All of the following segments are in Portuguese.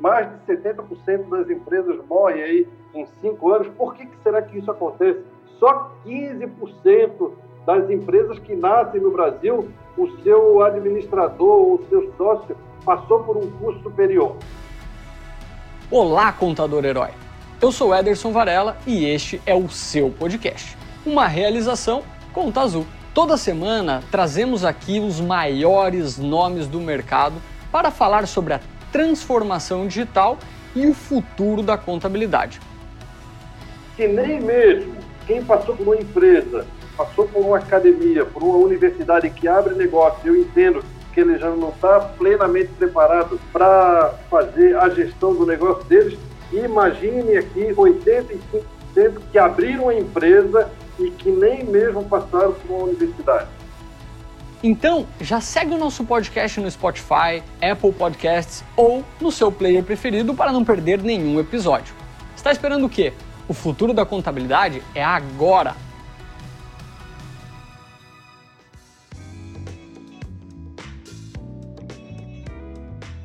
mais de 70% das empresas morrem aí em cinco anos. Por que, que será que isso acontece? Só 15% das empresas que nascem no Brasil, o seu administrador, o seu sócio, passou por um curso superior. Olá, contador herói! Eu sou Ederson Varela e este é o seu podcast. Uma realização Conta Azul. Toda semana trazemos aqui os maiores nomes do mercado para falar sobre a transformação digital e o futuro da contabilidade. Que nem mesmo quem passou por uma empresa, passou por uma academia, por uma universidade que abre negócio, eu entendo que ele já não está plenamente preparado para fazer a gestão do negócio deles. Imagine aqui 85% que abriram a empresa e que nem mesmo passaram por uma universidade. Então, já segue o nosso podcast no Spotify, Apple Podcasts ou no seu player preferido para não perder nenhum episódio. Está esperando o quê? O futuro da contabilidade é agora!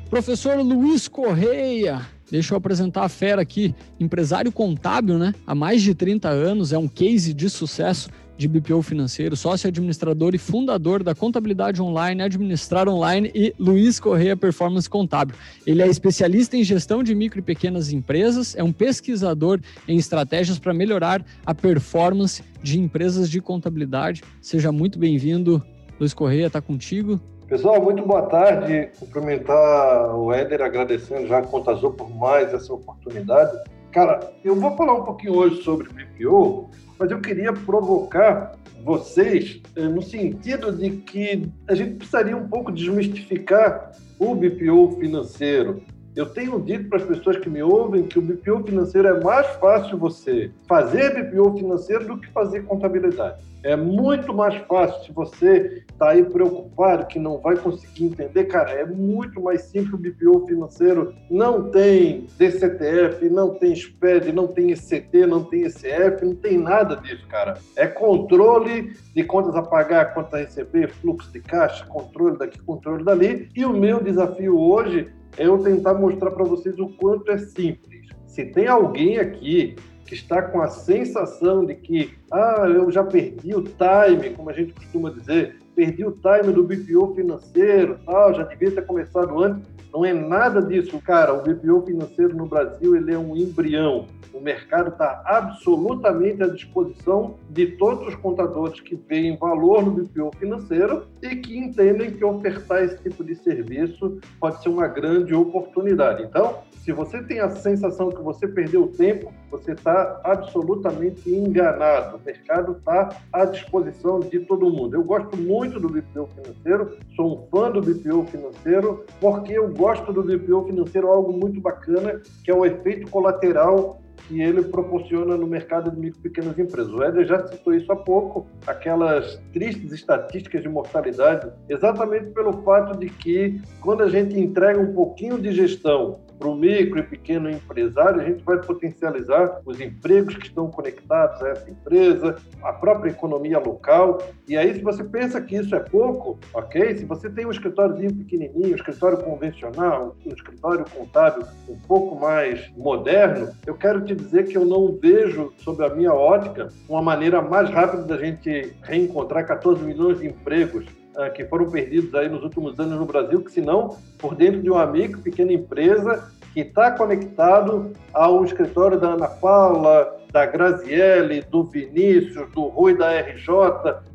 Professor Luiz Correia, Deixa eu apresentar a fera aqui, empresário contábil, né? Há mais de 30 anos, é um case de sucesso de BPO financeiro, sócio administrador e fundador da Contabilidade Online, Administrar Online e Luiz Correia Performance Contábil. Ele é especialista em gestão de micro e pequenas empresas, é um pesquisador em estratégias para melhorar a performance de empresas de contabilidade. Seja muito bem-vindo, Luiz Correia, está contigo. Pessoal, muito boa tarde. Cumprimentar o Éder, agradecendo já a Conta por mais essa oportunidade. Cara, eu vou falar um pouquinho hoje sobre BPO, mas eu queria provocar vocês eh, no sentido de que a gente precisaria um pouco desmistificar o BPO financeiro. Eu tenho dito para as pessoas que me ouvem que o BPO financeiro é mais fácil você fazer BPO financeiro do que fazer contabilidade. É muito mais fácil se você está aí preocupado que não vai conseguir entender, cara. É muito mais simples o BPO financeiro. Não tem DCTF, não tem SPED, não tem ECT, não tem ECF, não tem nada disso, cara. É controle de contas a pagar, contas a receber, fluxo de caixa, controle daqui, controle dali. E o meu desafio hoje é eu tentar mostrar para vocês o quanto é simples. Se tem alguém aqui que está com a sensação de que, ah, eu já perdi o time, como a gente costuma dizer, perdi o time do BPO financeiro, tal, já devia ter começado antes. Não é nada disso, cara. O BPO financeiro no Brasil ele é um embrião. O mercado está absolutamente à disposição de todos os contadores que veem valor no BPO financeiro e que entendem que ofertar esse tipo de serviço pode ser uma grande oportunidade. Então, se você tem a sensação que você perdeu tempo, você está absolutamente enganado. O mercado está à disposição de todo mundo. Eu gosto muito do BPO financeiro, sou um fã do BPO financeiro, porque eu gosto do BPO financeiro algo muito bacana, que é o efeito colateral que ele proporciona no mercado de micro e pequenas empresas. O Éder já citou isso há pouco, aquelas tristes estatísticas de mortalidade, exatamente pelo fato de que quando a gente entrega um pouquinho de gestão para o micro e pequeno empresário, a gente vai potencializar os empregos que estão conectados a essa empresa, a própria economia local. E aí, se você pensa que isso é pouco, ok? Se você tem um escritóriozinho pequenininho, um escritório convencional, um escritório contábil um pouco mais moderno, eu quero te dizer que eu não vejo, sob a minha ótica, uma maneira mais rápida da gente reencontrar 14 milhões de empregos ah, que foram perdidos aí nos últimos anos no Brasil, que se não por dentro de uma micro, pequena empresa que está conectado ao escritório da Ana Paula, da Graziele, do Vinícius, do Rui da RJ.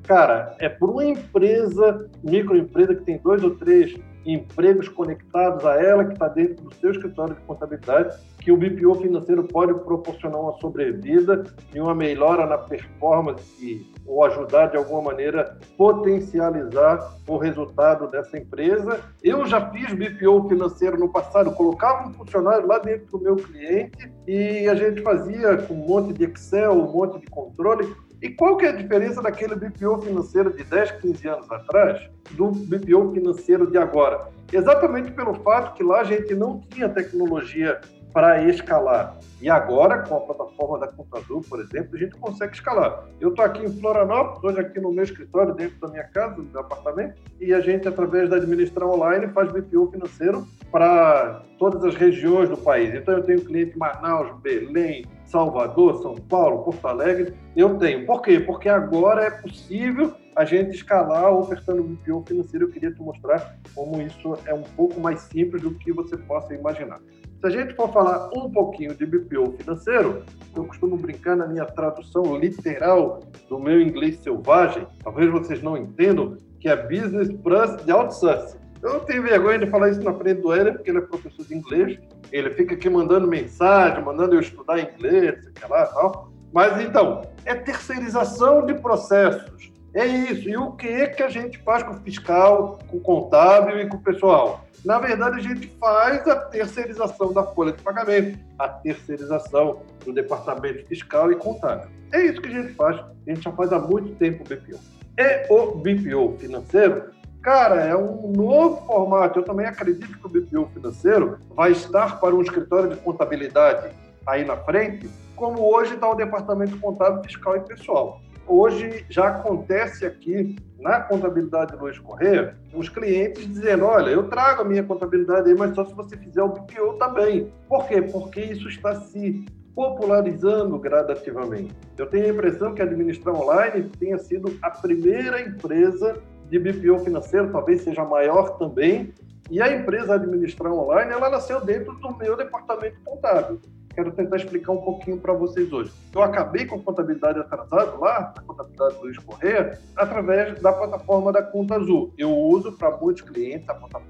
Cara, é por uma empresa, microempresa que tem dois ou três empregos conectados a ela, que está dentro do seu escritório de contabilidade, que o BPO financeiro pode proporcionar uma sobrevida e uma melhora na performance ou ajudar de alguma maneira potencializar o resultado dessa empresa. Eu já fiz BPO financeiro no passado, colocava um funcionário lá dentro do meu cliente e a gente fazia com um monte de Excel, um monte de controle, e qual que é a diferença daquele BPO financeiro de 10, 15 anos atrás do BPO financeiro de agora? Exatamente pelo fato que lá a gente não tinha tecnologia para escalar. E agora, com a plataforma da Conta Azul, por exemplo, a gente consegue escalar. Eu estou aqui em Florianópolis, hoje aqui no meu escritório, dentro da minha casa, do meu apartamento, e a gente, através da Administrar Online, faz BPO financeiro para todas as regiões do país. Então, eu tenho cliente em Manaus, Belém, Salvador, São Paulo, Porto Alegre. Eu tenho. Por quê? Porque agora é possível a gente escalar ofertando BPO financeiro. Eu queria te mostrar como isso é um pouco mais simples do que você possa imaginar. Se a gente for falar um pouquinho de BPO financeiro, eu costumo brincar na minha tradução literal do meu inglês selvagem, talvez vocês não entendam, que é Business Plus de Outsourcing. Eu não tenho vergonha de falar isso na frente do Éder, porque ele é professor de inglês, ele fica aqui mandando mensagem, mandando eu estudar inglês, sei lá tal. Mas então, é terceirização de processos. É isso. E o que é que a gente faz com o fiscal, com o contábil e com o pessoal? Na verdade, a gente faz a terceirização da folha de pagamento, a terceirização do departamento fiscal e contábil. É isso que a gente faz. A gente já faz há muito tempo o BPO. E o BPO financeiro, cara, é um novo formato. Eu também acredito que o BPO financeiro vai estar para um escritório de contabilidade aí na frente, como hoje está o departamento contábil, fiscal e pessoal hoje já acontece aqui na contabilidade Luiz Correia, os clientes dizendo, olha, eu trago a minha contabilidade aí, mas só se você fizer o BPO também. Por quê? Porque isso está se popularizando gradativamente. Eu tenho a impressão que a Administrar Online tenha sido a primeira empresa de BPO financeiro, talvez seja maior também, e a empresa Administrar Online, ela nasceu dentro do meu departamento contábil quero tentar explicar um pouquinho para vocês hoje. Eu acabei com a contabilidade atrasada lá, a contabilidade do Luiz Correia, através da plataforma da Conta Azul. Eu uso para muitos clientes a plataforma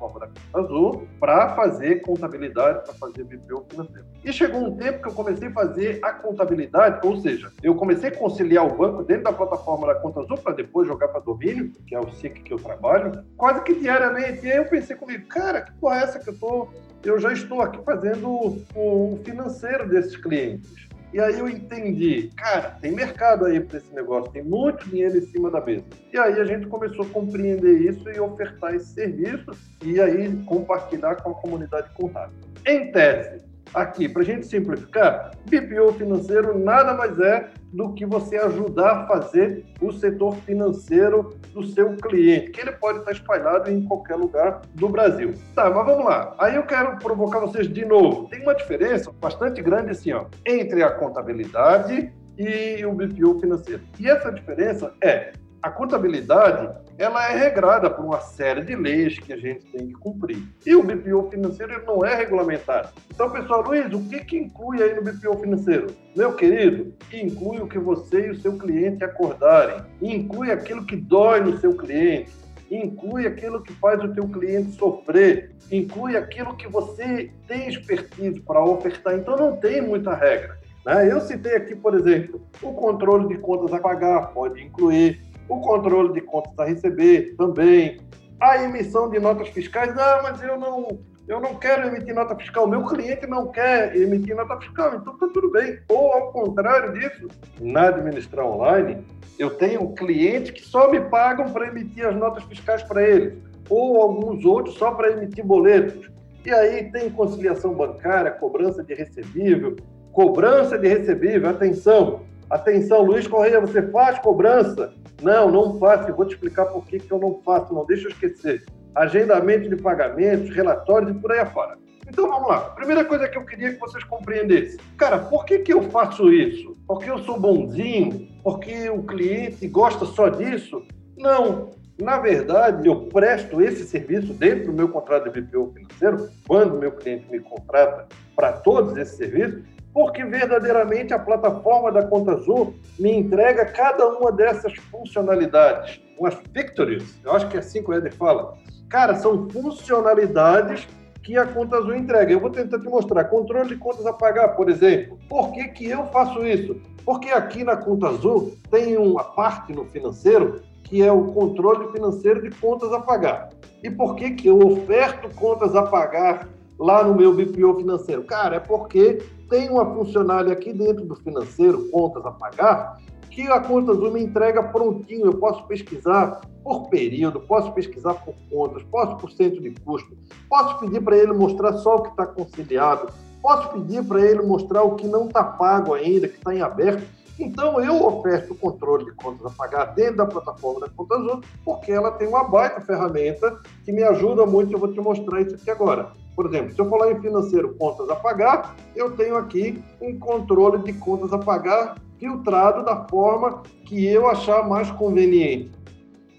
Azul para fazer contabilidade, para fazer BPO financeiro. E chegou um tempo que eu comecei a fazer a contabilidade, ou seja, eu comecei a conciliar o banco dentro da plataforma da Conta Azul para depois jogar para domínio, que é o SIC que eu trabalho, quase que diariamente. E aí eu pensei comigo, cara, que porra é essa que eu tô eu já estou aqui fazendo o financeiro desses clientes. E aí eu entendi, cara, tem mercado aí para esse negócio, tem muito dinheiro em cima da mesa. E aí a gente começou a compreender isso e ofertar esse serviço e aí compartilhar com a comunidade contábil. Em tese, aqui, para a gente simplificar, BPO financeiro nada mais é do que você ajudar a fazer o setor financeiro do seu cliente, que ele pode estar espalhado em qualquer lugar do Brasil. Tá, mas vamos lá. Aí eu quero provocar vocês de novo. Tem uma diferença bastante grande assim, ó, entre a contabilidade e o BPO financeiro. E essa diferença é a contabilidade ela é regrada por uma série de leis que a gente tem que cumprir. E o BPO financeiro não é regulamentado. Então, pessoal, Luiz, o que, que inclui aí no BPO financeiro? Meu querido, inclui o que você e o seu cliente acordarem. Inclui aquilo que dói no seu cliente. Inclui aquilo que faz o teu cliente sofrer. Inclui aquilo que você tem expertise para ofertar. Então, não tem muita regra. Né? Eu citei aqui, por exemplo, o controle de contas a pagar pode incluir o controle de contas a receber também, a emissão de notas fiscais. Ah, mas eu não, eu não quero emitir nota fiscal, meu cliente não quer emitir nota fiscal, então está tudo bem. Ou ao contrário disso, na administrar online, eu tenho clientes que só me pagam para emitir as notas fiscais para eles, ou alguns outros só para emitir boletos. E aí tem conciliação bancária, cobrança de recebível, cobrança de recebível, atenção, atenção, Luiz Correia, você faz cobrança não, não faço. Vou te explicar por que, que eu não faço. Não deixa eu esquecer. Agendamento de pagamentos, relatórios e por aí afora. Então vamos lá. Primeira coisa que eu queria que vocês compreendessem. Cara, por que, que eu faço isso? Porque eu sou bonzinho? Porque o cliente gosta só disso? Não. Na verdade, eu presto esse serviço dentro do meu contrato de BPO financeiro, quando meu cliente me contrata para todos esses serviços, porque verdadeiramente a plataforma da Conta Azul me entrega cada uma dessas funcionalidades, umas victories, eu acho que é assim que o Eder fala. Cara, são funcionalidades que a Conta Azul entrega. Eu vou tentar te mostrar. Controle de contas a pagar, por exemplo. Por que, que eu faço isso? Porque aqui na Conta Azul tem uma parte no financeiro que é o controle financeiro de contas a pagar. E por que, que eu oferto contas a pagar lá no meu BPO financeiro? Cara, é porque tem uma funcionária aqui dentro do financeiro, contas a pagar, que a Conta me entrega prontinho. Eu posso pesquisar por período, posso pesquisar por contas, posso por centro de custo, posso pedir para ele mostrar só o que está conciliado, Posso pedir para ele mostrar o que não está pago ainda, que está em aberto. Então, eu oferto o controle de contas a pagar dentro da plataforma da Conta Azul, porque ela tem uma baita ferramenta que me ajuda muito. Eu vou te mostrar isso aqui agora. Por exemplo, se eu falar em financeiro contas a pagar, eu tenho aqui um controle de contas a pagar filtrado da forma que eu achar mais conveniente.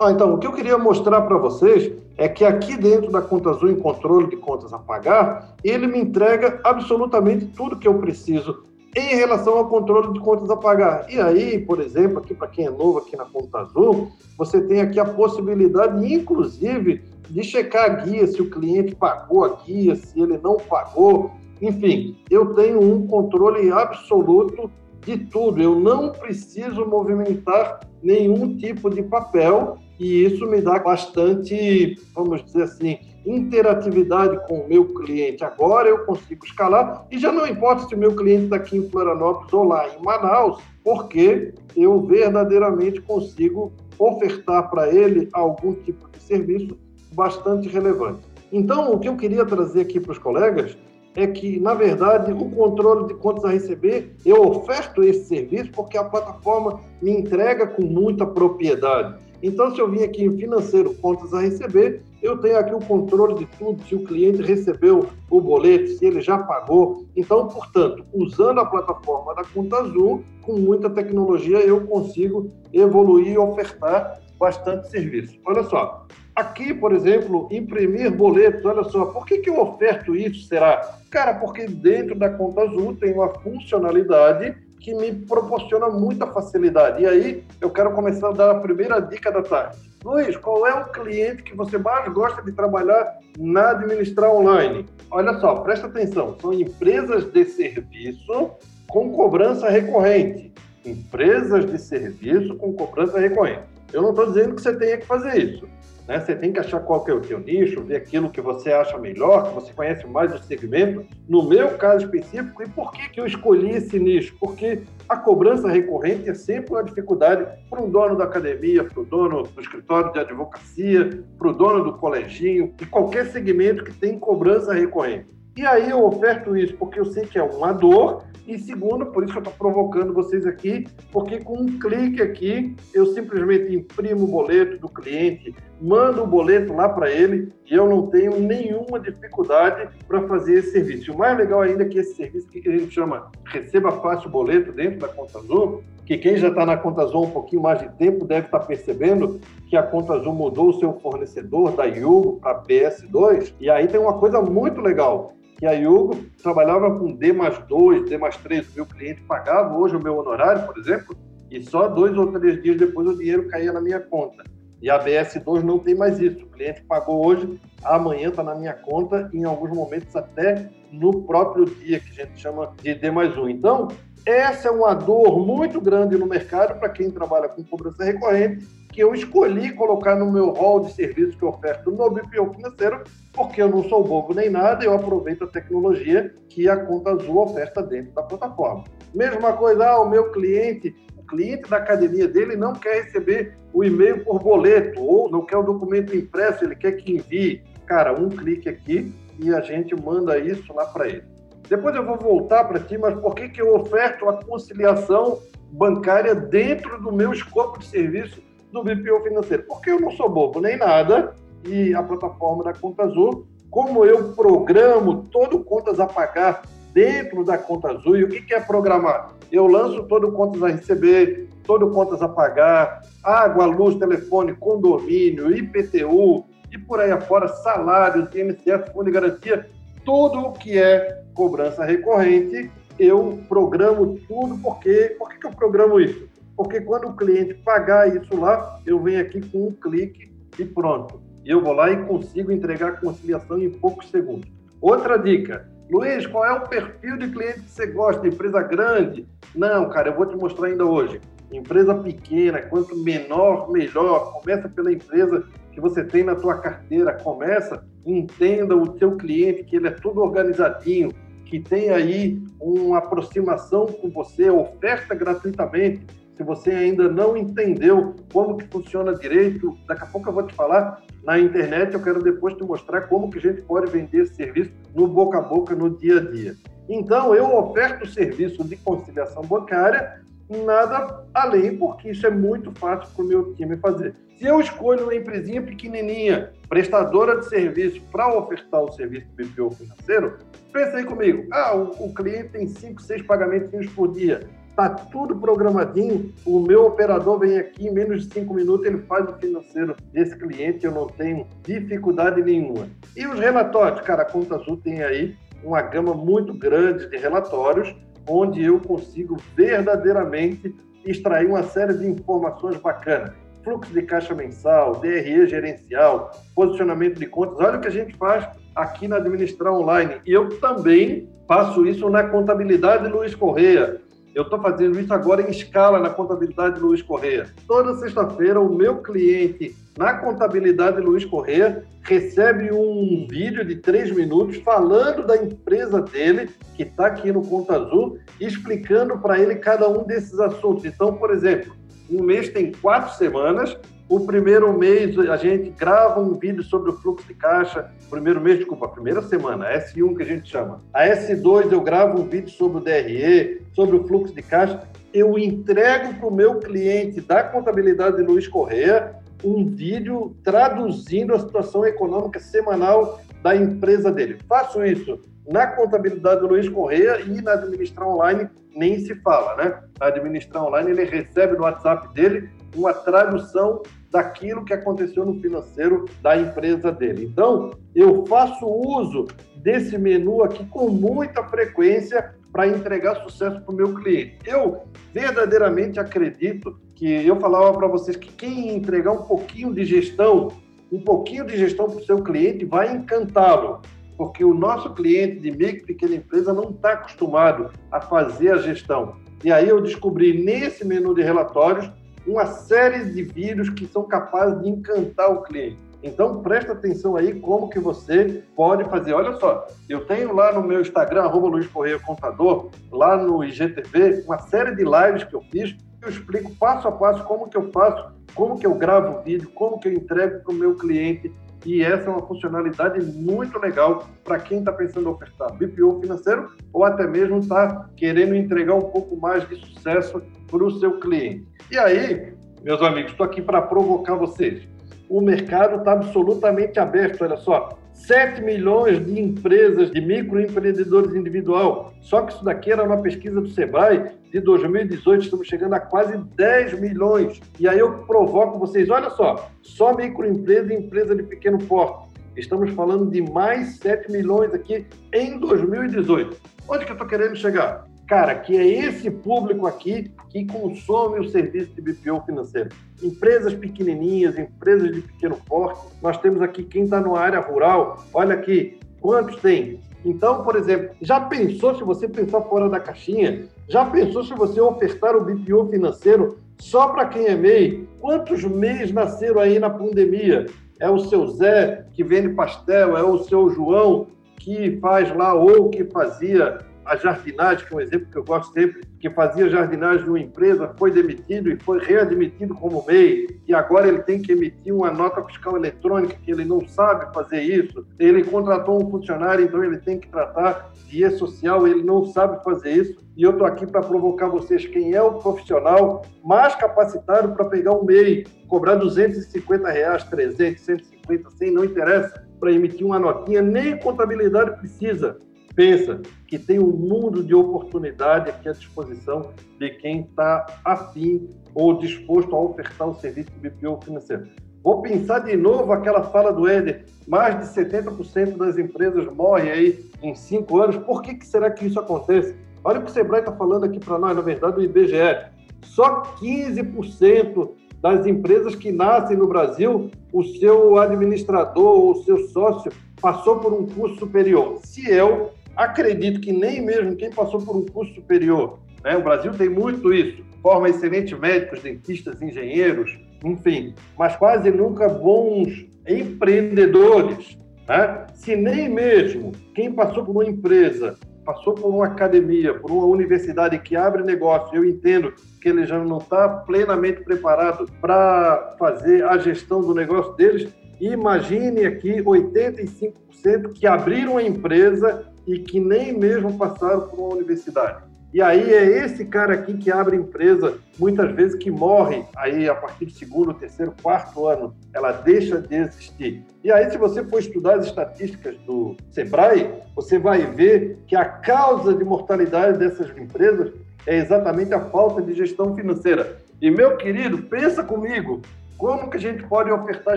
Ah, então, o que eu queria mostrar para vocês é que aqui dentro da Conta Azul, em controle de contas a pagar, ele me entrega absolutamente tudo que eu preciso em relação ao controle de contas a pagar. E aí, por exemplo, aqui para quem é novo aqui na Conta Azul, você tem aqui a possibilidade, inclusive, de checar a guia, se o cliente pagou a guia, se ele não pagou. Enfim, eu tenho um controle absoluto de tudo. Eu não preciso movimentar nenhum tipo de papel e isso me dá bastante, vamos dizer assim, interatividade com o meu cliente. Agora eu consigo escalar e já não importa se o meu cliente está aqui em Florianópolis ou lá em Manaus, porque eu verdadeiramente consigo ofertar para ele algum tipo de serviço bastante relevante. Então, o que eu queria trazer aqui para os colegas é que, na verdade, o controle de contas a receber, eu oferto esse serviço porque a plataforma me entrega com muita propriedade. Então, se eu vim aqui em financeiro, contas a receber, eu tenho aqui o controle de tudo, se o cliente recebeu o boleto, se ele já pagou. Então, portanto, usando a plataforma da Conta Azul, com muita tecnologia, eu consigo evoluir e ofertar bastante serviço. Olha só, aqui, por exemplo, imprimir boletos, olha só, por que, que eu oferto isso, será? Cara, porque dentro da Conta Azul tem uma funcionalidade que me proporciona muita facilidade. E aí, eu quero começar a dar a primeira dica da tarde. Luiz, qual é o cliente que você mais gosta de trabalhar na administrar online? Olha só, presta atenção, são empresas de serviço com cobrança recorrente. Empresas de serviço com cobrança recorrente. Eu não estou dizendo que você tenha que fazer isso. Né? Você tem que achar qual que é o teu nicho, ver aquilo que você acha melhor, que você conhece mais do segmento. No meu caso específico, e por que, que eu escolhi esse nicho? Porque a cobrança recorrente é sempre uma dificuldade para um dono da academia, para o dono do escritório de advocacia, para o dono do coleginho, de qualquer segmento que tem cobrança recorrente. E aí eu oferto isso porque eu sei que é uma dor e segundo, por isso que eu estou provocando vocês aqui, porque com um clique aqui, eu simplesmente imprimo o boleto do cliente, mando o boleto lá para ele e eu não tenho nenhuma dificuldade para fazer esse serviço. E o mais legal ainda é que esse serviço que a gente chama Receba Fácil Boleto dentro da Conta Azul, que quem já está na Conta Azul um pouquinho mais de tempo deve estar tá percebendo que a Conta Azul mudou o seu fornecedor da Yugo para PS2. E aí tem uma coisa muito legal que a Yugo trabalhava com D mais 2, D mais 3, o meu cliente pagava hoje o meu honorário, por exemplo, e só dois ou três dias depois o dinheiro caía na minha conta. E a BS2 não tem mais isso. O cliente pagou hoje, amanhã está na minha conta, em alguns momentos até no próprio dia, que a gente chama de D mais 1. Então, essa é uma dor muito grande no mercado para quem trabalha com cobrança recorrente, que eu escolhi colocar no meu rol de serviços que eu oferto no BPO financeiro, porque eu não sou bobo nem nada, eu aproveito a tecnologia que a Conta Azul oferta dentro da plataforma. Mesma coisa, ah, o meu cliente, o cliente da academia dele não quer receber o e-mail por boleto, ou não quer o documento impresso, ele quer que envie. Cara, um clique aqui e a gente manda isso lá para ele. Depois eu vou voltar para ti, mas por que, que eu oferto a conciliação bancária dentro do meu escopo de serviço do BPO financeiro? Porque eu não sou bobo nem nada e a plataforma da Conta Azul, como eu programo todo contas a pagar dentro da Conta Azul, e o que, é programar? Eu lanço todo contas a receber, todo contas a pagar, água, luz, telefone, condomínio, IPTU e por aí afora, salários, INSS, fundo de garantia, tudo o que é cobrança recorrente, eu programo tudo, porque por que eu programo isso? Porque quando o cliente pagar isso lá, eu venho aqui com um clique e pronto. Eu vou lá e consigo entregar a conciliação em poucos segundos. Outra dica, Luiz, qual é o perfil de cliente que você gosta? Empresa grande? Não, cara, eu vou te mostrar ainda hoje. Empresa pequena, quanto menor, melhor. Começa pela empresa que você tem na tua carteira. Começa, entenda o teu cliente, que ele é todo organizadinho, que tem aí uma aproximação com você, oferta gratuitamente. Se você ainda não entendeu como que funciona direito, daqui a pouco eu vou te falar na internet, eu quero depois te mostrar como que a gente pode vender esse serviço no boca a boca, no dia a dia. Então, eu oferto o serviço de conciliação bancária, nada além, porque isso é muito fácil para o meu time fazer. Se eu escolho uma empresinha pequenininha, prestadora de serviço, para ofertar o serviço de BPO financeiro, pensa aí comigo. Ah, o, o cliente tem 5, 6 pagamentos por dia. Está tudo programadinho. O meu operador vem aqui, em menos de 5 minutos, ele faz o financeiro desse cliente. Eu não tenho dificuldade nenhuma. E os relatórios? Cara, a Conta Azul tem aí uma gama muito grande de relatórios, onde eu consigo verdadeiramente extrair uma série de informações bacanas. Fluxo de caixa mensal, DRE gerencial, posicionamento de contas. Olha o que a gente faz aqui na Administrar Online. E eu também faço isso na contabilidade Luiz Correia. Eu estou fazendo isso agora em escala na contabilidade Luiz Correia. Toda sexta-feira, o meu cliente na contabilidade Luiz Correia recebe um vídeo de três minutos falando da empresa dele, que está aqui no Conta Azul, explicando para ele cada um desses assuntos. Então, por exemplo, um mês tem quatro semanas. O primeiro mês a gente grava um vídeo sobre o fluxo de caixa. Primeiro mês, desculpa, a primeira semana, a S1 que a gente chama. A S2 eu gravo um vídeo sobre o DRE, sobre o fluxo de caixa. Eu entrego para o meu cliente da contabilidade de Luiz Correia um vídeo traduzindo a situação econômica semanal da empresa dele. Faço isso na contabilidade do Luiz Correia e na administrar online nem se fala, né? Na administrar online ele recebe no WhatsApp dele uma tradução daquilo que aconteceu no financeiro da empresa dele. Então, eu faço uso desse menu aqui com muita frequência para entregar sucesso para o meu cliente. Eu verdadeiramente acredito que eu falava para vocês que quem entregar um pouquinho de gestão, um pouquinho de gestão para o seu cliente vai encantá-lo porque o nosso cliente de micro e pequena empresa não está acostumado a fazer a gestão. E aí eu descobri nesse menu de relatórios uma série de vídeos que são capazes de encantar o cliente. Então presta atenção aí como que você pode fazer. Olha só, eu tenho lá no meu Instagram, arroba Luiz Correia Contador, lá no IGTV, uma série de lives que eu fiz, eu explico passo a passo como que eu faço, como que eu gravo o vídeo, como que eu entrego para o meu cliente e essa é uma funcionalidade muito legal para quem está pensando em ofertar BPO financeiro ou até mesmo está querendo entregar um pouco mais de sucesso para o seu cliente. E aí, meus amigos, estou aqui para provocar vocês. O mercado está absolutamente aberto, olha só. 7 milhões de empresas de microempreendedores individual. Só que isso daqui era uma pesquisa do Sebrae de 2018, estamos chegando a quase 10 milhões. E aí eu provoco vocês, olha só, só microempresa e empresa de pequeno porte. Estamos falando de mais 7 milhões aqui em 2018. Onde que eu estou querendo chegar? Cara, que é esse público aqui que consome o serviço de BPO financeiro. Empresas pequenininhas, empresas de pequeno porte. Nós temos aqui quem está na área rural. Olha aqui, quantos tem? Então, por exemplo, já pensou se você pensar fora da caixinha? Já pensou se você ofertar o BPO financeiro só para quem é MEI? Quantos MEIs nasceram aí na pandemia? É o seu Zé que vende pastel, é o seu João que faz lá ou que fazia a jardinagem, que é um exemplo que eu gosto sempre, que fazia jardinagem numa empresa, foi demitido e foi readmitido como MEI, e agora ele tem que emitir uma nota fiscal eletrônica, que ele não sabe fazer isso. Ele contratou um funcionário, então ele tem que tratar de E-Social, ele não sabe fazer isso. E eu estou aqui para provocar vocês. Quem é o profissional mais capacitado para pegar um MEI, cobrar 250 reais, 300, 150, 100, não interessa, para emitir uma notinha, nem contabilidade precisa pensa que tem um mundo de oportunidade aqui à disposição de quem está afim ou disposto a ofertar o serviço de BPO financeiro. Vou pensar de novo aquela fala do Éder, mais de 70% das empresas morrem aí em cinco anos. Por que, que será que isso acontece? Olha o que o Sebrae está falando aqui para nós, na verdade, o IBGE. Só 15% das empresas que nascem no Brasil, o seu administrador ou o seu sócio passou por um curso superior. Se eu Acredito que nem mesmo quem passou por um curso superior, né? o Brasil tem muito isso, forma excelentes médicos, dentistas, engenheiros, enfim, mas quase nunca bons empreendedores. Né? Se nem mesmo quem passou por uma empresa, passou por uma academia, por uma universidade que abre negócio, eu entendo que ele já não está plenamente preparado para fazer a gestão do negócio deles, imagine aqui 85% que abriram a empresa e que nem mesmo passaram por uma universidade. E aí é esse cara aqui que abre empresa, muitas vezes que morre aí a partir do segundo, terceiro, quarto ano, ela deixa de existir. E aí, se você for estudar as estatísticas do Sebrae, você vai ver que a causa de mortalidade dessas empresas é exatamente a falta de gestão financeira. E, meu querido, pensa comigo, como que a gente pode ofertar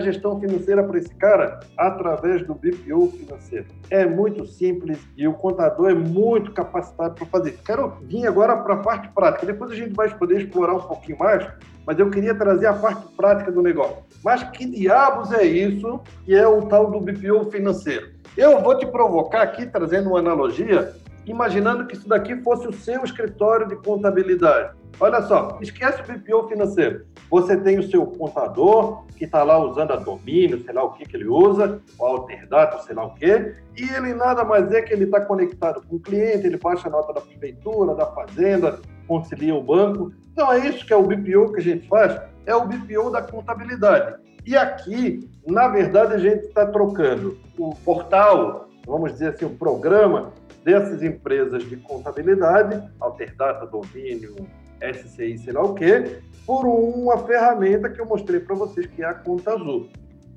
gestão financeira para esse cara? Através do BPO financeiro. É muito simples e o contador é muito capacitado para fazer. Quero vir agora para a parte prática. Depois a gente vai poder explorar um pouquinho mais, mas eu queria trazer a parte prática do negócio. Mas que diabos é isso que é o tal do BPO financeiro? Eu vou te provocar aqui, trazendo uma analogia, imaginando que isso daqui fosse o seu escritório de contabilidade. Olha só, esquece o BPO financeiro. Você tem o seu contador, que está lá usando a domínio, sei lá o que, que ele usa, o Alterdata, sei lá o que, e ele nada mais é que ele está conectado com o cliente, ele baixa a nota da prefeitura, da fazenda, concilia o banco. Então é isso que é o BPO que a gente faz, é o BPO da contabilidade. E aqui, na verdade, a gente está trocando o portal, vamos dizer assim, o programa dessas empresas de contabilidade, Alterdata, Domínio, SCI, sei lá o quê, por uma ferramenta que eu mostrei para vocês, que é a Conta Azul.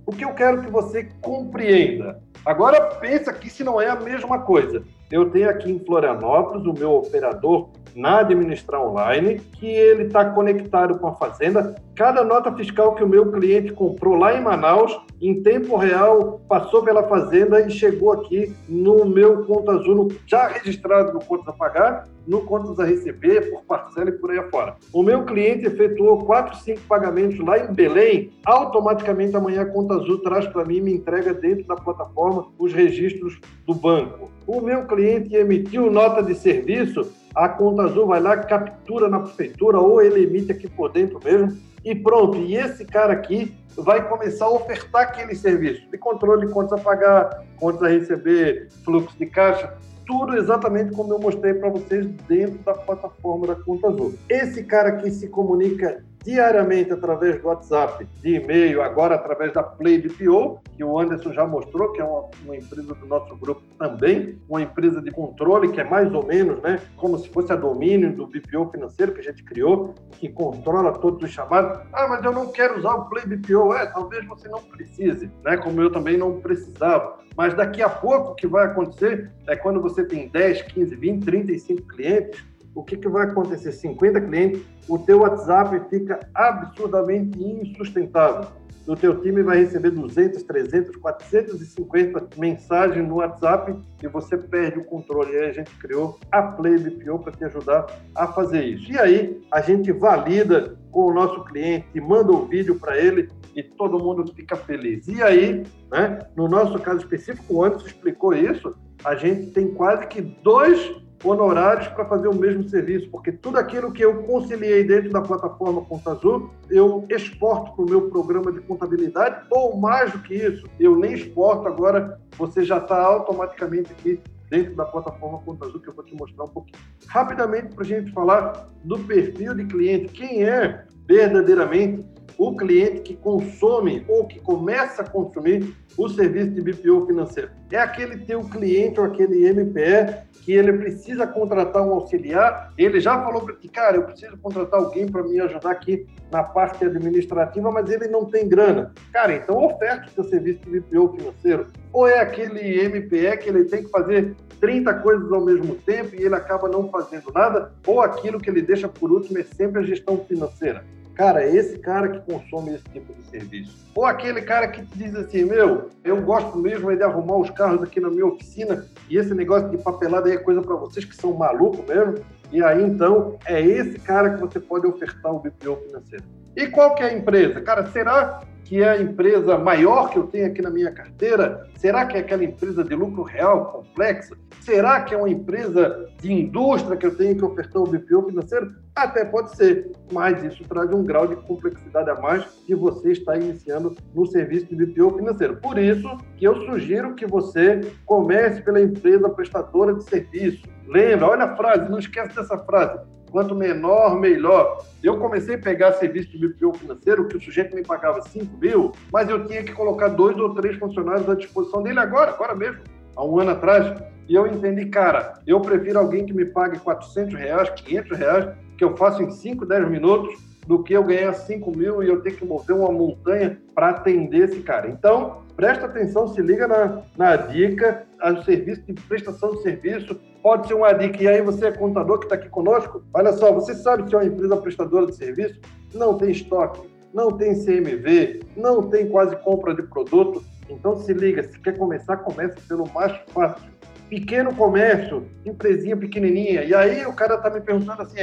O que eu quero que você compreenda. Agora pensa que se não é a mesma coisa. Eu tenho aqui em Florianópolis o meu operador na Administrar Online, que ele está conectado com a Fazenda. Cada nota fiscal que o meu cliente comprou lá em Manaus, em tempo real, passou pela Fazenda e chegou aqui no meu Conta Azul, já registrado no Contas a Pagar, no Contas a Receber, por parcela e por aí afora. O meu cliente efetuou 4, 5 pagamentos lá em Belém, automaticamente amanhã a Conta Azul traz para mim e me entrega dentro da plataforma os registros do banco. O meu cliente emitiu nota de serviço, a conta azul vai lá, captura na prefeitura ou ele emite aqui por dentro mesmo e pronto. E esse cara aqui vai começar a ofertar aquele serviço de controle de contas a pagar, contas a receber, fluxo de caixa, tudo exatamente como eu mostrei para vocês dentro da plataforma da Conta Azul. Esse cara aqui se comunica diariamente através do WhatsApp, de e-mail, agora através da Play BPO, que o Anderson já mostrou, que é uma, uma, empresa do nosso grupo também, uma empresa de controle, que é mais ou menos, né, como se fosse a domínio do BPO financeiro que a gente criou, que controla todos os chamados. Ah, mas eu não quero usar o Play BPO. É, talvez você não precise, né, como eu também não precisava. Mas daqui a pouco o que vai acontecer é quando você tem 10, 15, 20, 35 clientes, o que, que vai acontecer? 50 clientes, o teu WhatsApp fica absurdamente insustentável. O teu time vai receber 200, 300, 450 mensagens no WhatsApp e você perde o controle. E aí a gente criou a Play BPO para te ajudar a fazer isso. E aí a gente valida com o nosso cliente, manda o vídeo para ele e todo mundo fica feliz. E aí, né, no nosso caso específico, o Anderson explicou isso, a gente tem quase que dois honorários para fazer o mesmo serviço, porque tudo aquilo que eu conciliei dentro da plataforma Conta Azul, eu exporto para o meu programa de contabilidade, ou mais do que isso, eu nem exporto agora, você já está automaticamente aqui dentro da plataforma Conta Azul, que eu vou te mostrar um pouquinho. Rapidamente, para a gente falar do perfil de cliente, quem é verdadeiramente o cliente que consome ou que começa a consumir o serviço de BPO financeiro. É aquele teu cliente ou aquele MPE que ele precisa contratar um auxiliar, ele já falou para ti, cara, eu preciso contratar alguém para me ajudar aqui na parte administrativa, mas ele não tem grana. Cara, então oferta o seu serviço de BPO financeiro. Ou é aquele MPE que ele tem que fazer 30 coisas ao mesmo tempo e ele acaba não fazendo nada, ou aquilo que ele deixa por último é sempre a gestão financeira. Cara, é esse cara que consome esse tipo de serviço. Ou aquele cara que te diz assim, meu, eu gosto mesmo de arrumar os carros aqui na minha oficina e esse negócio de papelada aí é coisa para vocês que são malucos mesmo. E aí, então, é esse cara que você pode ofertar o BPO financeiro. E qual que é a empresa? Cara, será que é a empresa maior que eu tenho aqui na minha carteira? Será que é aquela empresa de lucro real complexa? Será que é uma empresa de indústria que eu tenho que ofertar o BPO financeiro? Até pode ser, mas isso traz um grau de complexidade a mais que você está iniciando no serviço de BPO financeiro. Por isso que eu sugiro que você comece pela empresa prestadora de serviço. Lembra, olha a frase, não esquece dessa frase Quanto menor, melhor. Eu comecei a pegar serviço de BPO financeiro, que o sujeito me pagava 5 mil, mas eu tinha que colocar dois ou três funcionários à disposição dele agora, agora mesmo, há um ano atrás. e eu entendi, cara, eu prefiro alguém que me pague 400 reais, 500 reais, que eu faço em 5, 10 minutos, do que eu ganhar 5 mil e eu ter que mover uma montanha para atender esse cara. Então, presta atenção, se liga na, na dica, o serviço de prestação de serviço, pode ser uma dica. E aí você é contador que está aqui conosco, olha só, você sabe que é uma empresa prestadora de serviço? Não tem estoque, não tem CMV, não tem quase compra de produto. Então se liga, se quer começar, comece pelo mais fácil. Pequeno comércio, empresinha pequenininha. E aí o cara está me perguntando assim,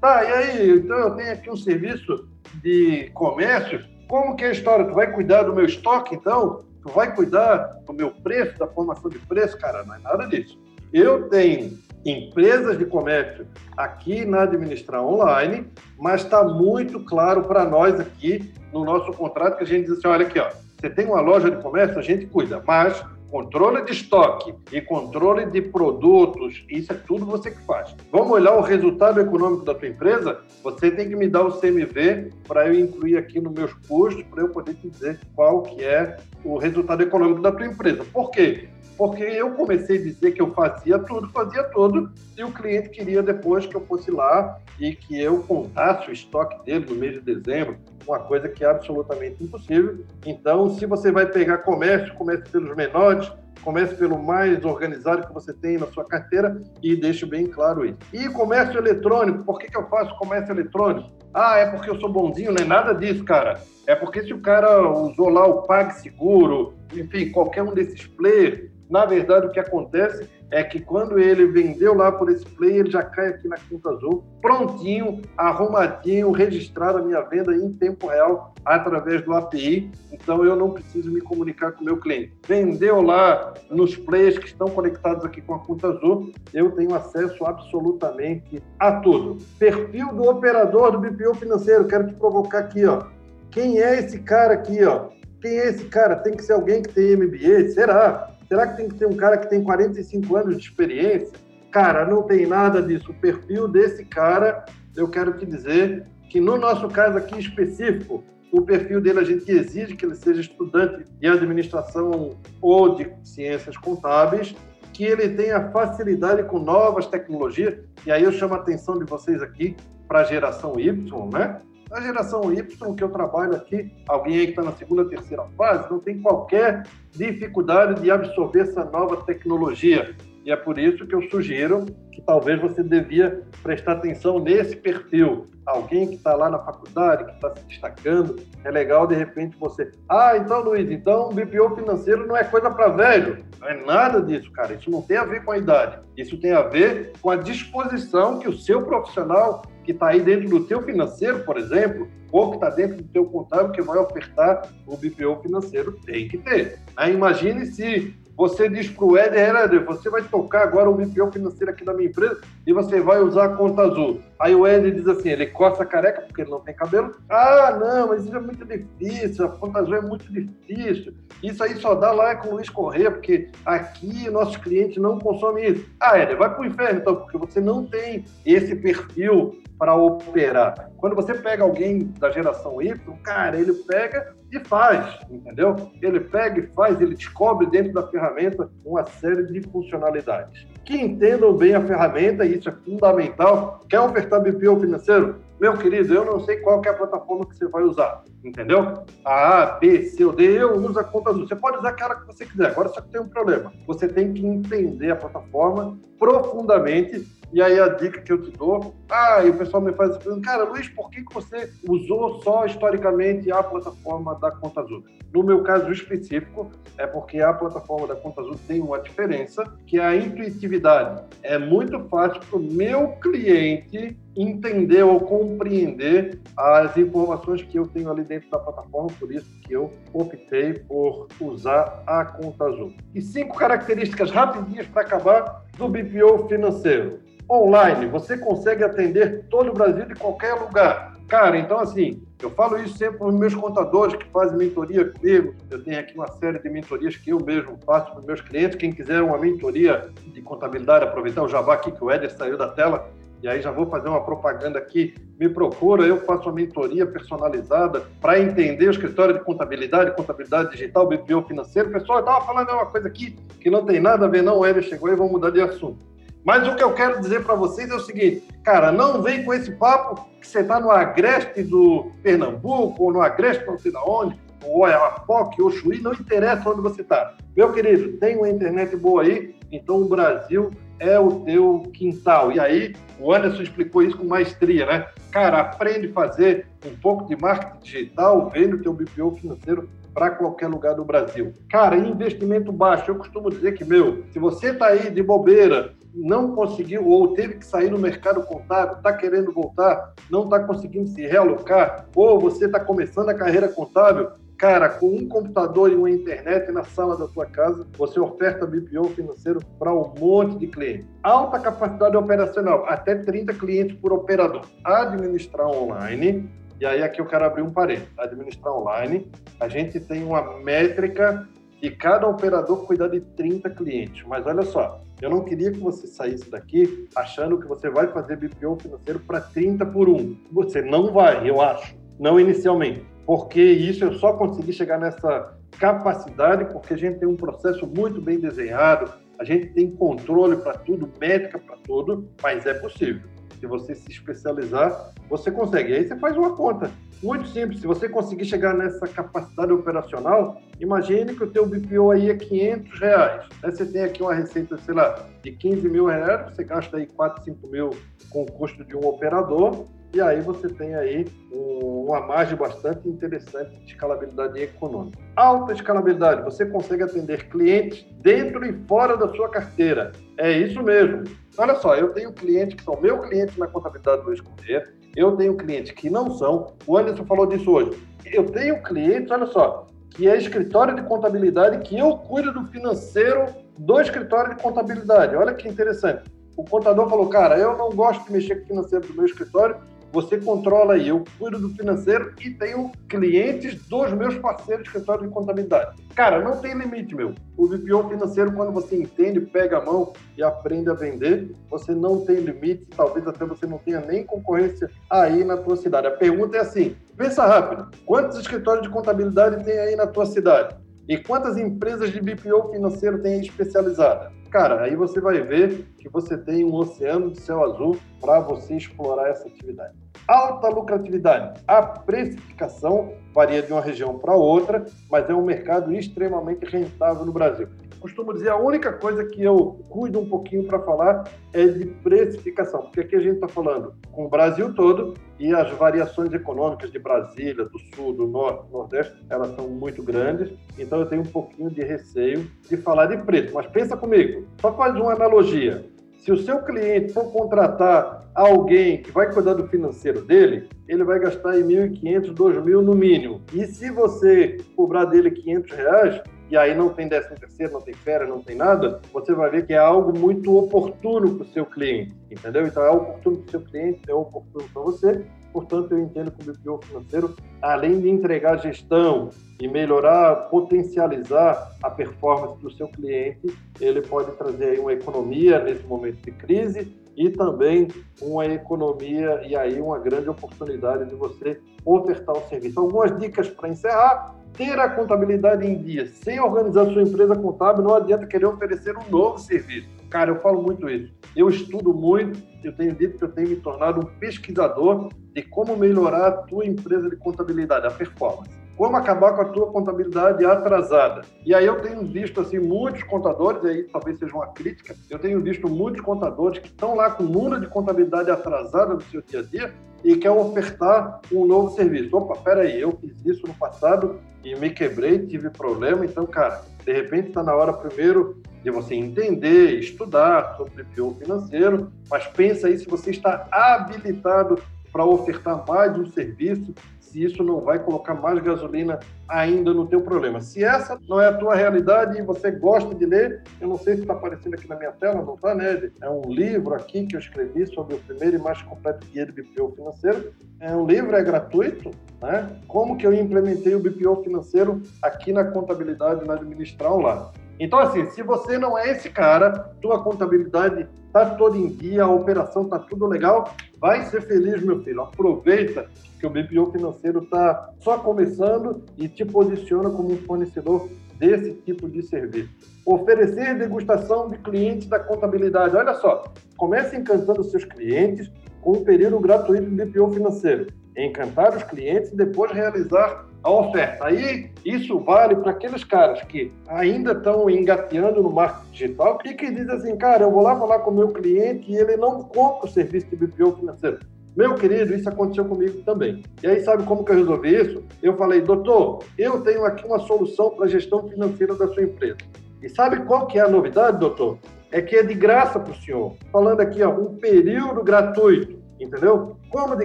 tá, e aí, então eu tenho aqui um serviço de comércio, como que é a história? Tu vai cuidar do meu estoque, então? Tu vai cuidar do meu preço, da formação de preço? Cara, não é nada disso. Eu tenho empresas de comércio aqui na Administrar Online, mas está muito claro para nós aqui no nosso contrato que a gente diz assim, olha aqui, ó, você tem uma loja de comércio, a gente cuida, mas controle de estoque e controle de produtos, isso é tudo você que faz. Vamos olhar o resultado econômico da tua empresa? Você tem que me dar o CMV para eu incluir aqui nos meus custos, para eu poder te dizer qual que é o resultado econômico da tua empresa. Por quê? Porque eu comecei a dizer que eu fazia tudo, fazia tudo, e o cliente queria depois que eu fosse lá e que eu contasse o estoque dele no mês de dezembro, uma coisa que é absolutamente impossível. Então, se você vai pegar comércio, comece pelos menores, comece pelo mais organizado que você tem na sua carteira e deixe bem claro isso. E comércio eletrônico, por que, que eu faço comércio eletrônico? Ah, é porque eu sou bonzinho, não é nada disso, cara. É porque se o cara usou lá o PagSeguro, enfim, qualquer um desses players, na verdade, o que acontece é que quando ele vendeu lá por esse play, ele já cai aqui na Conta Azul, prontinho, arrumadinho, registrado a minha venda em tempo real através do API. Então eu não preciso me comunicar com o meu cliente. Vendeu lá nos players que estão conectados aqui com a Conta Azul, eu tenho acesso absolutamente a tudo. Perfil do operador do BPO financeiro, quero te provocar aqui, ó. Quem é esse cara aqui, ó? Quem é esse cara? Tem que ser alguém que tem MBA? Será? Será que tem que ter um cara que tem 45 anos de experiência? Cara, não tem nada disso. O perfil desse cara, eu quero te dizer que no nosso caso aqui específico, o perfil dele a gente exige que ele seja estudante de administração ou de ciências contábeis, que ele tenha facilidade com novas tecnologias, e aí eu chamo a atenção de vocês aqui para a geração Y, né? A geração Y, que eu trabalho aqui, alguém aí que está na segunda, terceira fase, não tem qualquer dificuldade de absorver essa nova tecnologia. E é por isso que eu sugiro que talvez você devia prestar atenção nesse perfil. Alguém que está lá na faculdade, que está se destacando, é legal de repente você. Ah, então, Luiz, então o BPO financeiro não é coisa para velho. Não é nada disso, cara. Isso não tem a ver com a idade. Isso tem a ver com a disposição que o seu profissional que está aí dentro do teu financeiro, por exemplo, ou que está dentro do teu contábil que vai ofertar o BPO financeiro, tem que ter. Aí imagine se você diz para o Éder, Éder, você vai tocar agora o BPO financeiro aqui da minha empresa e você vai usar a conta azul. Aí o Éder diz assim, ele coça a careca porque ele não tem cabelo. Ah, não, mas isso é muito difícil, a conta azul é muito difícil. Isso aí só dá lá com o Luiz Corrêa, porque aqui nossos clientes não consomem isso. Ah, Éder, vai para o inferno então, porque você não tem esse perfil para operar. Quando você pega alguém da geração Y, cara, ele pega e faz, entendeu? Ele pega e faz, ele descobre dentro da ferramenta uma série de funcionalidades. Que entendam bem a ferramenta, isso é fundamental. Quer ofertar BPO financeiro? Meu querido, eu não sei qual é a plataforma que você vai usar, entendeu? A, B, C ou D, eu uso a conta azul. Você pode usar aquela que você quiser. Agora só que tem um problema. Você tem que entender a plataforma profundamente e aí a dica que eu te dou, ah, e o pessoal me faz pergunta, cara, Luiz, por que, que você usou só historicamente a plataforma da Conta Azul? No meu caso específico, é porque a plataforma da Conta Azul tem uma diferença, que é a intuitividade. É muito fácil para o meu cliente entender ou compreender as informações que eu tenho ali dentro da plataforma, por isso que eu optei por usar a Conta Azul. E cinco características rapidinhas para acabar do BPO financeiro online, você consegue atender todo o Brasil de qualquer lugar. Cara, então assim, eu falo isso sempre para os meus contadores que fazem mentoria comigo. Eu tenho aqui uma série de mentorias que eu mesmo faço para os meus clientes. Quem quiser uma mentoria de contabilidade, aproveitar o jabá aqui que o Éder saiu da tela, e aí já vou fazer uma propaganda aqui, me procura, eu faço uma mentoria personalizada para entender o escritório de contabilidade, contabilidade digital, BPO financeiro. Pessoal, eu estava falando uma coisa aqui que não tem nada a ver, não, o Hélio chegou e vamos mudar de assunto. Mas o que eu quero dizer para vocês é o seguinte, cara, não vem com esse papo que você está no agreste do Pernambuco, ou no agreste não sei da onde, ou Oiapoque, ou Chuí, não interessa onde você está. Meu querido, tem uma internet boa aí, então o Brasil é o teu quintal. E aí, o Anderson explicou isso com maestria, né? Cara, aprende a fazer um pouco de marketing digital, vende o teu BPO financeiro para qualquer lugar do Brasil. Cara, investimento baixo. Eu costumo dizer que, meu, se você está aí de bobeira, não conseguiu ou teve que sair no mercado contábil, está querendo voltar, não está conseguindo se realocar, ou você está começando a carreira contábil, Cara, com um computador e uma internet na sala da sua casa, você oferta BPO financeiro para um monte de clientes. Alta capacidade operacional, até 30 clientes por operador. Administrar online, e aí aqui eu quero abrir um parênteses. Administrar online, a gente tem uma métrica e cada operador cuidar de 30 clientes. Mas olha só, eu não queria que você saísse daqui achando que você vai fazer BPO financeiro para 30 por um. Você não vai, eu acho. Não inicialmente porque isso eu só consegui chegar nessa capacidade porque a gente tem um processo muito bem desenhado, a gente tem controle para tudo, métrica para tudo, mas é possível. Se você se especializar, você consegue. Aí você faz uma conta. Muito simples. Se você conseguir chegar nessa capacidade operacional, imagine que o teu BPO aí é 500 reais. Aí você tem aqui uma receita, sei lá, de 15 mil reais, você gasta aí 4, 5 mil com o custo de um operador, e aí você tem aí uma margem bastante interessante de escalabilidade econômica. Alta escalabilidade, você consegue atender clientes dentro e fora da sua carteira. É isso mesmo. Olha só, eu tenho clientes que são meu cliente na contabilidade do Esconder, eu tenho clientes que não são, o Anderson falou disso hoje. Eu tenho clientes, olha só, que é escritório de contabilidade, que eu cuido do financeiro do escritório de contabilidade. Olha que interessante. O contador falou, cara, eu não gosto de mexer com o financeiro do meu escritório, você controla aí, eu cuido do financeiro e tenho clientes dos meus parceiros de escritório de contabilidade. Cara, não tem limite, meu. O BPO financeiro, quando você entende, pega a mão e aprende a vender, você não tem limite, talvez até você não tenha nem concorrência aí na tua cidade. A pergunta é assim, pensa rápido, quantos escritórios de contabilidade tem aí na tua cidade? E quantas empresas de BPO financeiro tem especializada? Cara, aí você vai ver que você tem um oceano de céu azul para você explorar essa atividade. Alta lucratividade. A precificação varia de uma região para outra, mas é um mercado extremamente rentável no Brasil costumo dizer, a única coisa que eu cuido um pouquinho para falar é de precificação, porque aqui a gente está falando com o Brasil todo e as variações econômicas de Brasília, do Sul, do Norte, do Nordeste, elas são muito grandes, então eu tenho um pouquinho de receio de falar de preço. Mas pensa comigo, só faz uma analogia. Se o seu cliente for contratar alguém que vai cuidar do financeiro dele, ele vai gastar em 1.500, 2.000 no mínimo. E se você cobrar dele 500 reais, e aí não tem décimo terceiro, não tem férias, não tem nada, você vai ver que é algo muito oportuno para o seu cliente, entendeu? Então é oportuno para o seu cliente, é oportuno para você, portanto eu entendo que o BPO financeiro, além de entregar gestão e melhorar, potencializar a performance do seu cliente, ele pode trazer aí uma economia nesse momento de crise e também uma economia e aí uma grande oportunidade de você ofertar o serviço. Algumas dicas para encerrar ter a contabilidade em dia sem organizar sua empresa contábil, não adianta querer oferecer um novo serviço. Cara, eu falo muito isso. Eu estudo muito, eu tenho dito que eu tenho me tornado um pesquisador de como melhorar a tua empresa de contabilidade, a performance. Como acabar com a tua contabilidade atrasada. E aí eu tenho visto assim muitos contadores, e aí talvez seja uma crítica, eu tenho visto muitos contadores que estão lá com o de contabilidade atrasada no seu dia a dia e quer ofertar um novo serviço. Opa, peraí, eu fiz isso no passado e me quebrei, tive problema, então, cara, de repente está na hora primeiro de você entender, estudar sobre PO financeiro, mas pensa aí se você está habilitado para ofertar mais um serviço, se isso não vai colocar mais gasolina ainda no teu problema. Se essa não é a tua realidade e você gosta de ler, eu não sei se está aparecendo aqui na minha tela, não está, né? É um livro aqui que eu escrevi sobre o primeiro e mais completo guia de BPO financeiro. É um livro, é gratuito, né? Como que eu implementei o BPO financeiro aqui na contabilidade, na administração lá. Então, assim, se você não é esse cara, tua contabilidade está toda em dia, a operação está tudo legal, vai ser feliz, meu filho. Aproveita que o BPO financeiro está só começando e te posiciona como um fornecedor desse tipo de serviço. Oferecer degustação de clientes da contabilidade. Olha só, comece encantando seus clientes com um período gratuito de BPO financeiro. Encantar os clientes e depois realizar a oferta. Aí, isso vale para aqueles caras que ainda estão engateando no marketing digital e que dizem assim, cara, eu vou lá falar com o meu cliente e ele não compra o serviço de BPO financeiro. Meu querido, isso aconteceu comigo também. E aí, sabe como que eu resolvi isso? Eu falei, doutor, eu tenho aqui uma solução para a gestão financeira da sua empresa. E sabe qual que é a novidade, doutor? É que é de graça para o senhor. Falando aqui, ó, um período gratuito, entendeu? Como de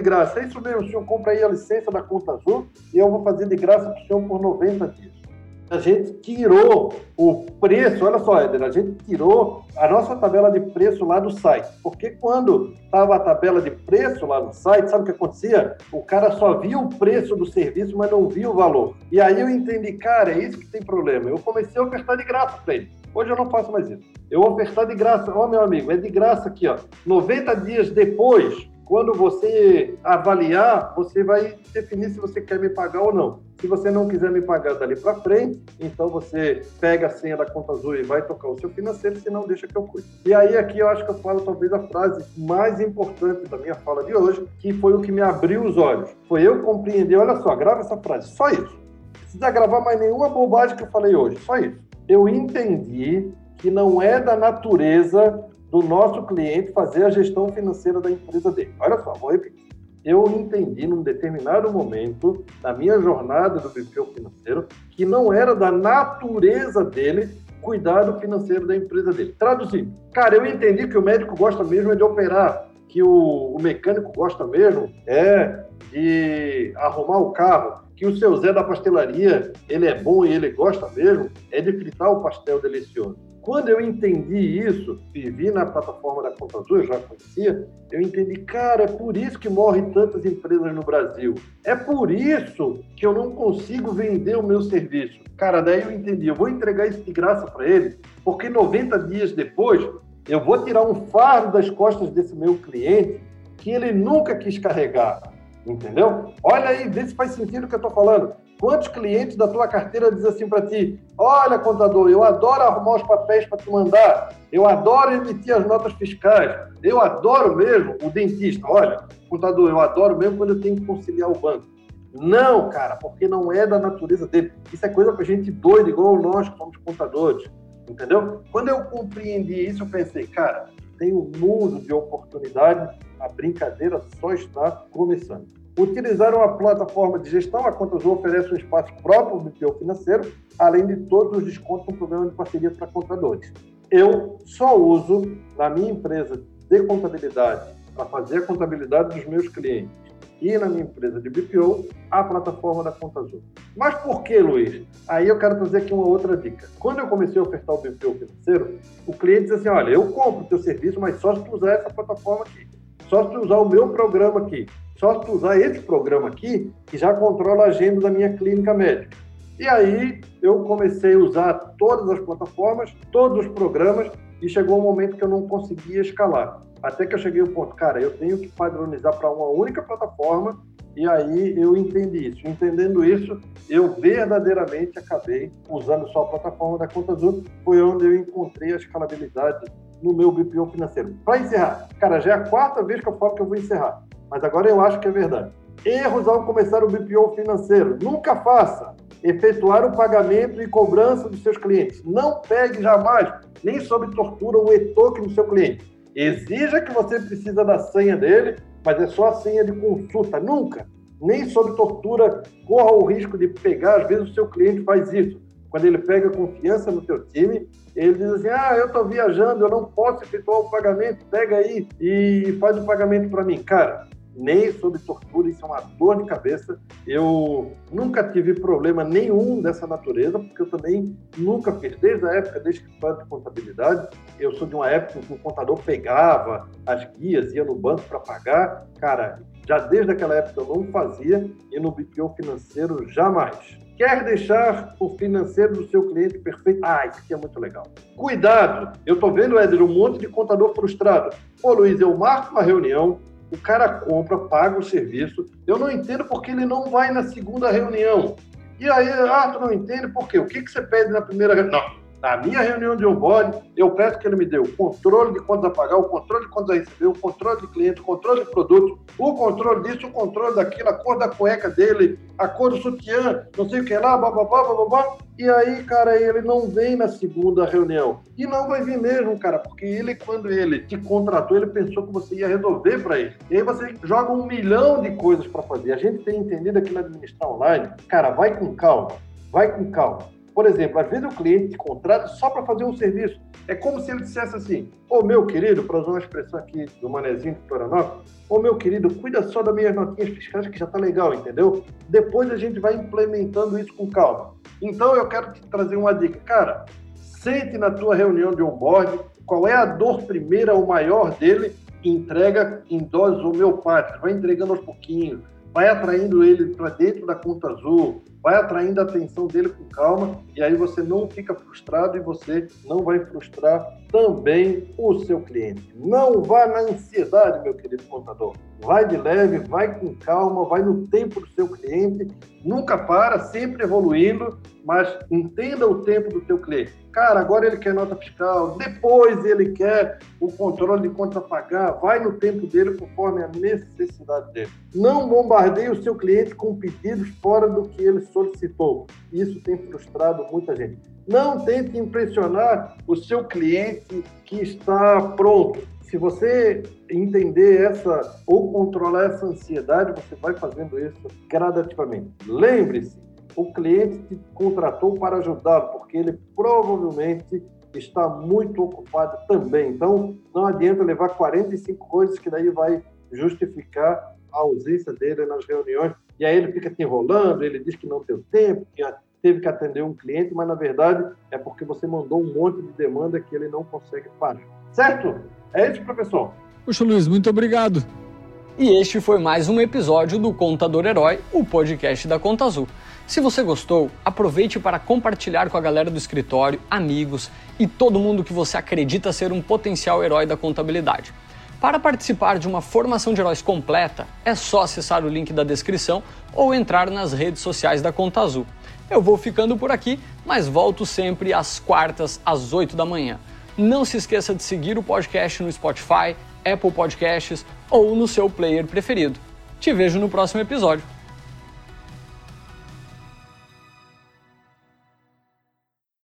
graça? É isso mesmo, o senhor compra aí a licença da Conta Azul e eu vou fazer de graça para o senhor por 90 dias a gente tirou o preço, olha só, Eder, a gente tirou a nossa tabela de preço lá do site. Porque quando estava a tabela de preço lá no site, sabe o que acontecia? O cara só via o preço do serviço, mas não via o valor. E aí eu entendi, cara, é isso que tem problema. Eu comecei a ofertar de graça para ele. Hoje eu não faço mais isso. Eu ofertar de graça. Ó, meu amigo, é de graça aqui, ó. 90 dias depois, quando você avaliar, você vai definir se você quer me pagar ou não. Se você não quiser me pagar dali para frente, então você pega a senha da conta azul e vai tocar o seu financeiro, senão deixa que eu cuide. E aí aqui eu acho que eu falo talvez a frase mais importante da minha fala de hoje, que foi o que me abriu os olhos. Foi eu compreender, olha só, grava essa frase, só isso. Não precisa gravar mais nenhuma bobagem que eu falei hoje, só isso. Eu entendi que não é da natureza do nosso cliente fazer a gestão financeira da empresa dele. Olha só, vou repetir. Eu entendi num determinado momento da minha jornada do BPO financeiro que não era da natureza dele cuidar do financeiro da empresa dele. Traduzindo, cara, eu entendi que o médico gosta mesmo é de operar, que o, o mecânico gosta mesmo é de arrumar o carro, que o seu Zé da pastelaria, ele é bom e ele gosta mesmo, é de fritar o pastel delicioso. Quando eu entendi isso, vivi na plataforma da Conta Azul, eu já conhecia, eu entendi, cara, é por isso que morrem tantas empresas no Brasil. É por isso que eu não consigo vender o meu serviço. Cara, daí eu entendi, eu vou entregar isso de graça para ele, porque 90 dias depois eu vou tirar um fardo das costas desse meu cliente que ele nunca quis carregar. Entendeu? Olha aí, vê se faz sentido o que eu estou falando. Quantos clientes da tua carteira dizem assim para ti: Olha, contador, eu adoro arrumar os papéis para te mandar, eu adoro emitir as notas fiscais, eu adoro mesmo o dentista. Olha, contador, eu adoro mesmo quando eu tenho que conciliar o banco. Não, cara, porque não é da natureza dele. Isso é coisa para gente doida, igual nós que somos contadores. Entendeu? Quando eu compreendi isso, eu pensei, cara, tem um mundo de oportunidades, a brincadeira só está começando. Utilizar uma plataforma de gestão, a Contas oferece um espaço próprio do teu financeiro, além de todos os descontos no programa de parceria para contadores. Eu só uso na minha empresa de contabilidade para fazer a contabilidade dos meus clientes e na minha empresa de BPO a plataforma da Conta Azul. Mas por que, Luiz? Aí eu quero trazer aqui uma outra dica. Quando eu comecei a ofertar o BPO financeiro, o cliente diz assim: olha, eu compro o teu serviço, mas só se tu usar essa plataforma aqui, só se tu usar o meu programa aqui, só tu usar esse programa aqui, que já controla a agenda da minha clínica médica. E aí eu comecei a usar todas as plataformas, todos os programas, e chegou um momento que eu não conseguia escalar. Até que eu cheguei ao ponto, cara, eu tenho que padronizar para uma única plataforma, e aí eu entendi isso. Entendendo isso, eu verdadeiramente acabei usando só a plataforma da Conta Azul, foi onde eu encontrei a escalabilidade no meu BPO financeiro. Para encerrar, cara, já é a quarta vez que eu falo que eu vou encerrar mas agora eu acho que é verdade. Erros ao começar o BPO financeiro. Nunca faça efetuar o pagamento e cobrança dos seus clientes. Não pegue jamais, nem sob tortura, o e-token do seu cliente. Exija que você precisa da senha dele, mas é só a senha de consulta. Nunca, nem sob tortura, corra o risco de pegar. Às vezes o seu cliente faz isso. Quando ele pega confiança no teu time, ele diz assim: Ah, eu estou viajando, eu não posso efetuar o pagamento, pega aí e faz o pagamento para mim. Cara, nem sob tortura, isso é uma dor de cabeça. Eu nunca tive problema nenhum dessa natureza, porque eu também nunca fiz, desde a época da escritório de contabilidade, eu sou de uma época em que o contador pegava as guias, ia no banco para pagar. Cara, já desde aquela época eu não fazia e no BPO financeiro jamais. Quer deixar o financeiro do seu cliente perfeito? Ah, isso aqui é muito legal. Cuidado! Eu estou vendo, Éder, um monte de contador frustrado. Ô, Luiz, eu marco uma reunião, o cara compra, paga o serviço. Eu não entendo porque ele não vai na segunda reunião. E aí, ah, tu não entende por quê? O que, que você pede na primeira reunião? Não, na minha reunião de onboarding, eu peço que ele me dê o controle de quantos a pagar, o controle de quantos a receber, o controle de cliente, o controle de produto, o controle disso, o controle daquilo, a cor da cueca dele, a cor do sutiã, não sei o que lá, bababá, bababá. E aí, cara, ele não vem na segunda reunião. E não vai vir mesmo, cara, porque ele, quando ele te contratou, ele pensou que você ia resolver para ele. E aí você joga um milhão de coisas para fazer. A gente tem entendido aqui na Administrar Online, cara, vai com calma, vai com calma por exemplo, às vezes o cliente te contrata só para fazer um serviço. É como se ele dissesse assim: Ô meu querido, para usar uma expressão aqui do Manezinho de Florianópolis, ô meu querido, cuida só das minhas notinhas fiscais que já está legal, entendeu? Depois a gente vai implementando isso com calma. Então eu quero te trazer uma dica. Cara, sente na tua reunião de onboard qual é a dor primeira ou maior dele, entrega em doses homeopáticas, vai entregando aos pouquinhos, vai atraindo ele para dentro da conta azul, vai atraindo a atenção dele com calma e aí você não fica frustrado e você não vai frustrar também o seu cliente. Não vá na ansiedade, meu querido contador. Vai de leve, vai com calma, vai no tempo do seu cliente, nunca para, sempre evoluindo, mas entenda o tempo do seu cliente. Cara, agora ele quer nota fiscal, depois ele quer o controle de conta a pagar, vai no tempo dele conforme a necessidade dele. Não bombardeie o seu cliente com pedidos fora do que ele solicitou. Isso tem frustrado muita gente. Não tente impressionar o seu cliente que está pronto. Se você entender essa ou controlar essa ansiedade, você vai fazendo isso gradativamente. Lembre-se, o cliente te contratou para ajudá-lo, porque ele provavelmente está muito ocupado também. Então, não adianta levar 45 coisas que daí vai justificar a ausência dele nas reuniões, e aí ele fica te enrolando, ele diz que não tem tempo, que teve que atender um cliente, mas na verdade é porque você mandou um monte de demanda que ele não consegue pagar. Certo? É isso, professor. Poxa, Luiz, muito obrigado. E este foi mais um episódio do Contador Herói, o podcast da Conta Azul. Se você gostou, aproveite para compartilhar com a galera do escritório, amigos e todo mundo que você acredita ser um potencial herói da contabilidade. Para participar de uma formação de heróis completa, é só acessar o link da descrição ou entrar nas redes sociais da Conta Azul. Eu vou ficando por aqui, mas volto sempre às quartas, às 8 da manhã. Não se esqueça de seguir o podcast no Spotify, Apple Podcasts ou no seu player preferido. Te vejo no próximo episódio.